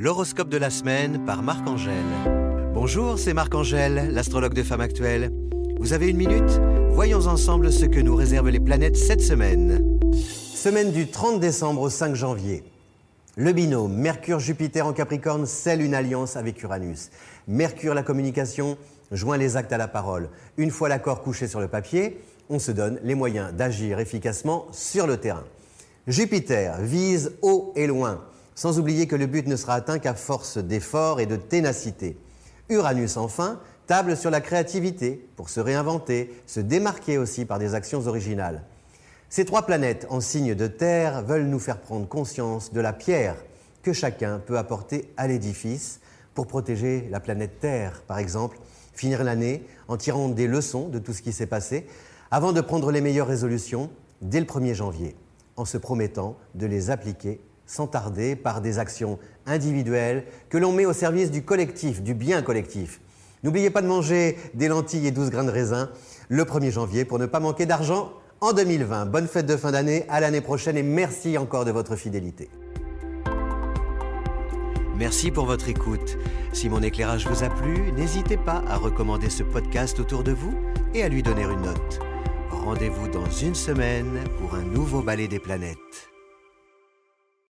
L'horoscope de la semaine par Marc-Angèle. Bonjour, c'est Marc-Angèle, l'astrologue de Femme Actuelle. Vous avez une minute? Voyons ensemble ce que nous réservent les planètes cette semaine. Semaine du 30 décembre au 5 janvier. Le binôme Mercure-Jupiter en Capricorne scelle une alliance avec Uranus. Mercure, la communication, joint les actes à la parole. Une fois l'accord couché sur le papier, on se donne les moyens d'agir efficacement sur le terrain. Jupiter vise haut et loin, sans oublier que le but ne sera atteint qu'à force d'efforts et de ténacité. Uranus, enfin, table sur la créativité pour se réinventer, se démarquer aussi par des actions originales. Ces trois planètes en signe de terre veulent nous faire prendre conscience de la pierre que chacun peut apporter à l'édifice pour protéger la planète Terre, par exemple, finir l'année en tirant des leçons de tout ce qui s'est passé, avant de prendre les meilleures résolutions dès le 1er janvier, en se promettant de les appliquer sans tarder par des actions individuelles que l'on met au service du collectif, du bien collectif. N'oubliez pas de manger des lentilles et 12 grains de raisin le 1er janvier pour ne pas manquer d'argent en 2020. Bonne fête de fin d'année, à l'année prochaine et merci encore de votre fidélité. Merci pour votre écoute. Si mon éclairage vous a plu, n'hésitez pas à recommander ce podcast autour de vous et à lui donner une note. Rendez-vous dans une semaine pour un nouveau ballet des planètes.